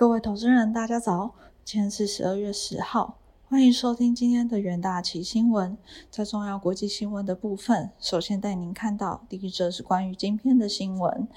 各位投资人，大家早！今天是十二月十号，欢迎收听今天的元大旗新闻。在重要国际新闻的部分，首先带您看到第一则是关于今天的新闻。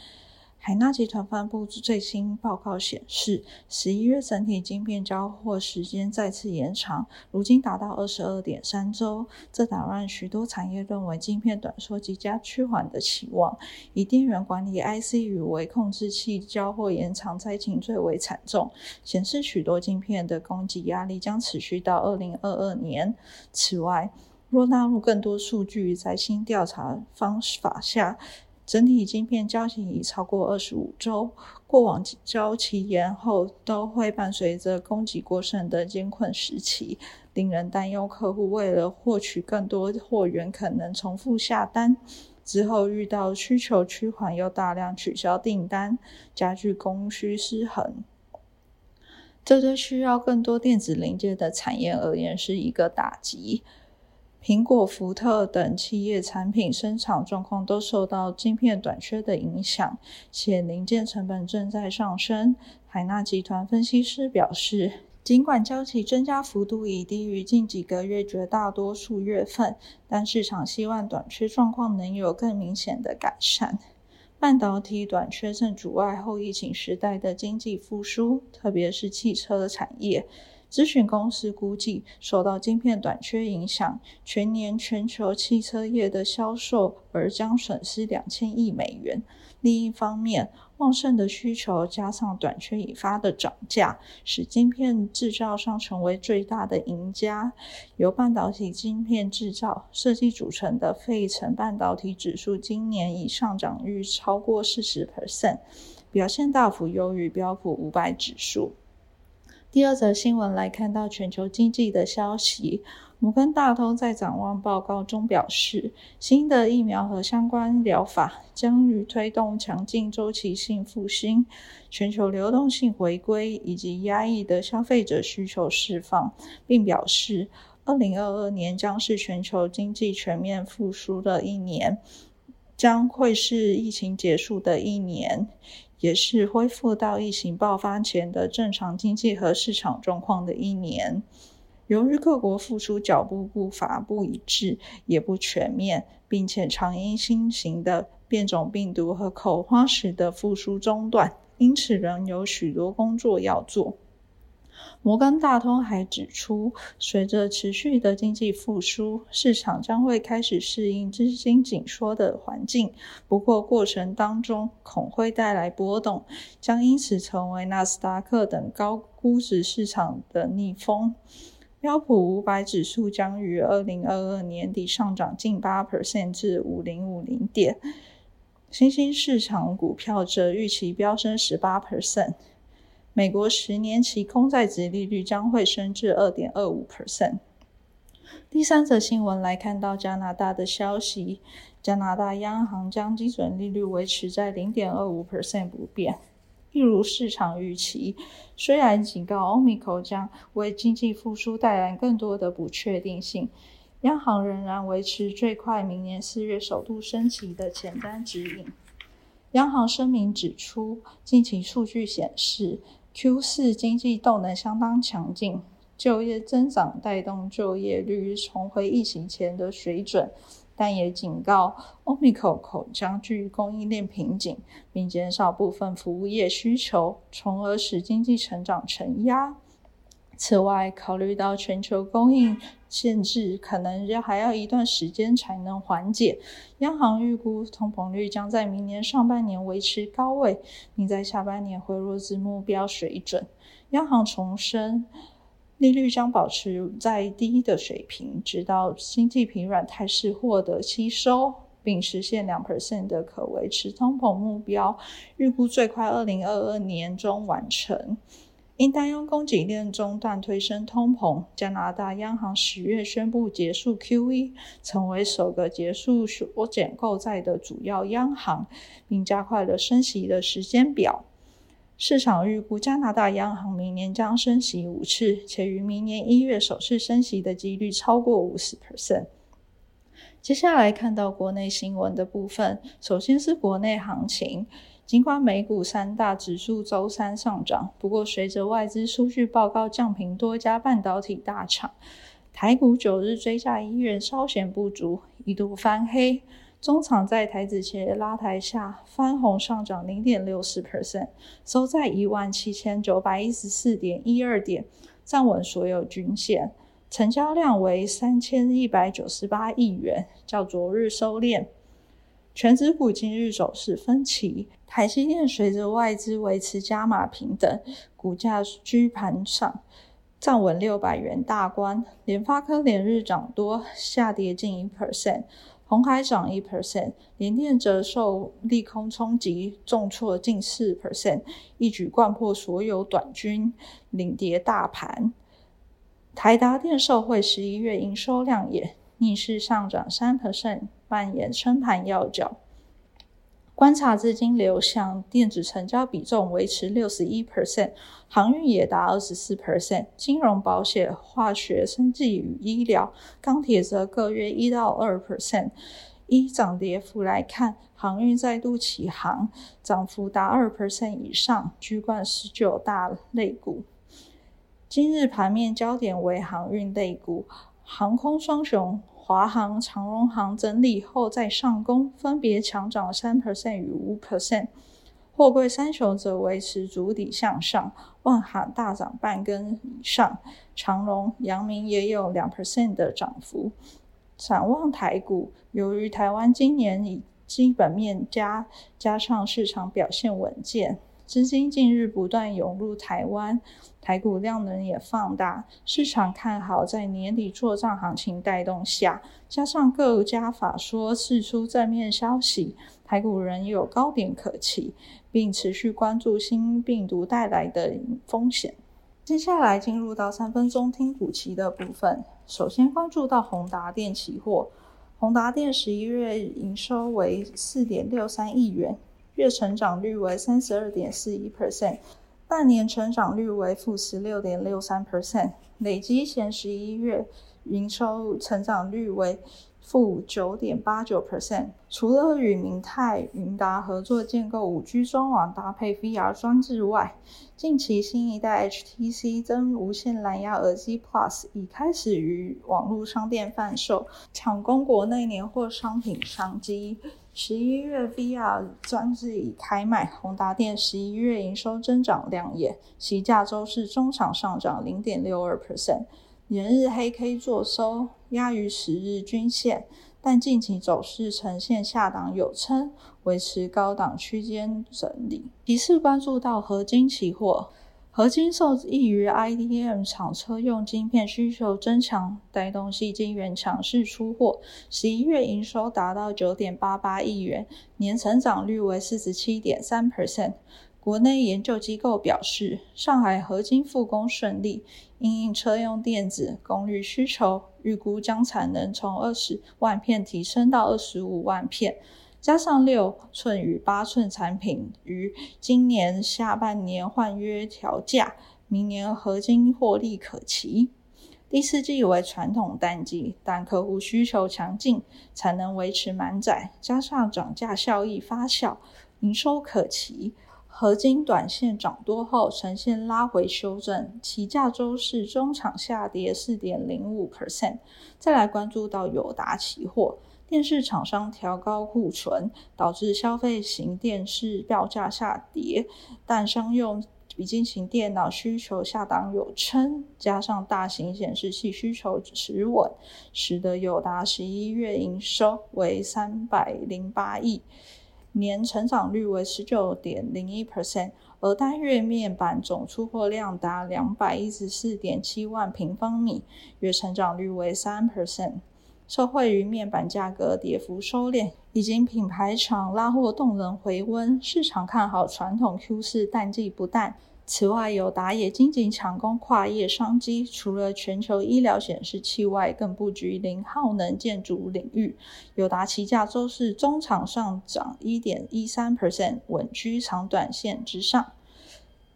海纳集团发布最新报告显示，十一月整体晶片交货时间再次延长，如今达到二十二点三周。这打乱许多产业认为晶片短缩即将趋缓的期望。以电源管理 IC 与微控制器交货延长灾情最为惨重，显示许多晶片的供给压力将持续到二零二二年。此外，若纳入更多数据，在新调查方法下。整体晶片交期已超过二十五周，过往交期延后都会伴随着供给过剩的艰困时期，令人担忧。客户为了获取更多货源，可能重复下单，之后遇到需求趋缓又大量取消订单，加剧供需失衡。这对需要更多电子零件的产业而言是一个打击。苹果、福特等企业产品生产状况都受到晶片短缺的影响，且零件成本正在上升。海纳集团分析师表示，尽管交期增加幅度已低于近几个月绝大多数月份，但市场希望短缺状况能有更明显的改善。半导体短缺正阻碍后疫情时代的经济复苏，特别是汽车产业。咨询公司估计，受到晶片短缺影响，全年全球汽车业的销售额将损失两千亿美元。另一方面，旺盛的需求加上短缺引发的涨价，使晶片制造商成为最大的赢家。由半导体晶片制造设计组成的费城半导体指数今年已上涨率超过四十 percent，表现大幅优于标普五百指数。第二则新闻来看到全球经济的消息，摩根大通在展望报告中表示，新的疫苗和相关疗法将于推动强劲周期性复兴、全球流动性回归以及压抑的消费者需求释放，并表示，二零二二年将是全球经济全面复苏的一年，将会是疫情结束的一年。也是恢复到疫情爆发前的正常经济和市场状况的一年。由于各国复苏脚步步伐不一致，也不全面，并且常因新型的变种病毒和口花时的复苏中断，因此仍有许多工作要做。摩根大通还指出，随着持续的经济复苏，市场将会开始适应资金紧缩的环境。不过，过程当中恐会带来波动，将因此成为纳斯达克等高估值市场的逆风。标普五百指数将于二零二二年底上涨近八 percent 至五零五零点，新兴市场股票则预期飙升十八 percent。美国十年期公债值利率将会升至二点二五 percent。第三则新闻来看到加拿大的消息，加拿大央行将基准利率维持在零点二五 percent 不变，一如市场预期。虽然警告欧米克将为经济复苏带来更多的不确定性，央行仍然维持最快明年四月首度升息的前瞻指引。央行声明指出，近期数据显示。Q 四经济动能相当强劲，就业增长带动就业率重回疫情前的水准，但也警告 Omicron 将具供应链瓶颈，并减少部分服务业需求，从而使经济成长承压。此外，考虑到全球供应限制可能要还要一段时间才能缓解，央行预估通膨率将在明年上半年维持高位，并在下半年回落至目标水准。央行重申，利率将保持在低的水平，直到经济疲软态势获得吸收，并实现两 percent 的可维持通膨目标，预估最快二零二二年中完成。因担忧供给链中断推升通膨，加拿大央行十月宣布结束 QE，成为首个结束缩减购债的主要央行，并加快了升息的时间表。市场预估加拿大央行明年将升息五次，且于明年一月首次升息的几率超过五十 percent。接下来看到国内新闻的部分，首先是国内行情。尽管美股三大指数周三上涨，不过随着外资数据报告降平多家半导体大厂，台股九日追加意愿稍显不足，一度翻黑。中场在台子前拉抬下翻红上涨零点六四 percent，收在一万七千九百一十四点一二点，站稳所有均线，成交量为三千一百九十八亿元，较昨日收敛。全指股今日走势分歧，台积电随着外资维持加码平等，股价居盘上，站稳六百元大关。联发科连日涨多，下跌近一 percent。红海涨一 percent，联电则受利空冲击，重挫近四 percent，一举贯破所有短均，领跌大盘。台达电受惠十一月营收亮眼，逆势上涨三 percent，扮演撑盘要角。观察资金流向，电子成交比重维持六十一 percent，航运也达二十四 percent，金融、保险、化学、生技与医疗、钢铁则各约一到二 percent。依涨跌幅来看，航运再度起航，涨幅达二 percent 以上，居冠十九大类股。今日盘面焦点为航运类股，航空双雄。华航、长荣航整理后再上攻，分别强涨三 percent 与五 percent。货柜三雄则维持主底向上，万海大涨半根以上，长荣、阳明也有两 percent 的涨幅。展望台股，由于台湾今年以基本面加加上市场表现稳健。资金近日不断涌入台湾，台股量能也放大，市场看好在年底做账行情带动下，加上各家法说释出正面消息，台股仍有高点可期，并持续关注新病毒带来的风险。接下来进入到三分钟听股期的部分，首先关注到宏达电期货，宏达电十一月营收为四点六三亿元。月成长率为三十二点四一 percent，半年成长率为负十六点六三 percent，累积前十一月营收成长率为负九点八九 percent。除了与明泰、云达合作建构五 G 专网搭配 VR 装置外，近期新一代 HTC 真无线蓝牙耳机 Plus 已开始于网络商店贩售，抢攻国内年货商品商机。十一月 VR 专制已开卖，宏达电十一月营收增长亮眼，其价周是中场上涨零点六二 percent，连日黑 K 做收压于十日均线，但近期走势呈现下档有撑，维持高档区间整理。提示关注到合金期货。合金受益于 IDM 厂车用晶片需求增强，带动细晶圆强势出货。十一月营收达到九点八八亿元，年成长率为四十七点三 percent。国内研究机构表示，上海合金复工顺利，因应车用电子功率需求，预估将产能从二十万片提升到二十五万片。加上六寸与八寸产品于今年下半年换约调价，明年合金获利可期。第四季为传统淡季，但客户需求强劲，才能维持满载，加上涨价效益发酵，营收可期。合金短线涨多后呈现拉回修正，其价周是中场下跌四点零五 percent。再来关注到友达期货。电视厂商调高库存，导致消费型电视票价下跌，但商用笔记型电脑需求下档有撑，加上大型显示器需求持稳，使得友达十一月营收为三百零八亿，年成长率为十九点零一 percent，而单月面板总出货量达两百一十四点七万平方米，月成长率为三 percent。受惠于面板价格跌幅收敛，以及品牌厂拉货动能回温，市场看好传统 Q 四淡季不淡。此外，友达也积极抢攻跨业商机，除了全球医疗显示器外，更布局零耗能建筑领域。友达旗价周四中场上涨一点一三 percent，稳居长短线之上。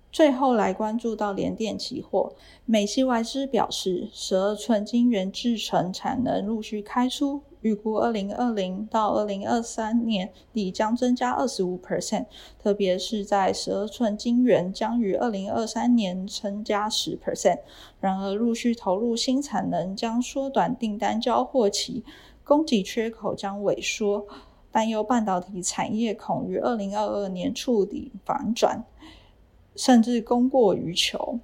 最后来关注到联电期货，美系外资表示，十二寸晶圆制程产能陆续开出，预估二零二零到二零二三年底将增加二十五 percent，特别是在十二寸晶圆将于二零二三年增加十 percent。然而，陆续投入新产能将缩短订单交货期，供给缺口将萎缩，担忧半导体产业恐于二零二二年触底反转，甚至供过于求。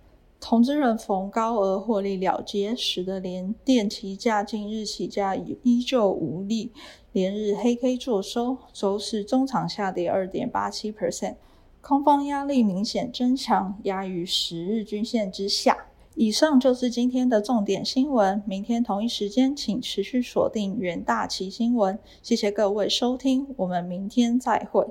投资人逢高额获利了结，使得连电期价近日起价依旧无力，连日黑 K 作收，周四中场下跌二点八七 percent，空方压力明显增强，压于十日均线之下。以上就是今天的重点新闻，明天同一时间请持续锁定元大旗新闻，谢谢各位收听，我们明天再会。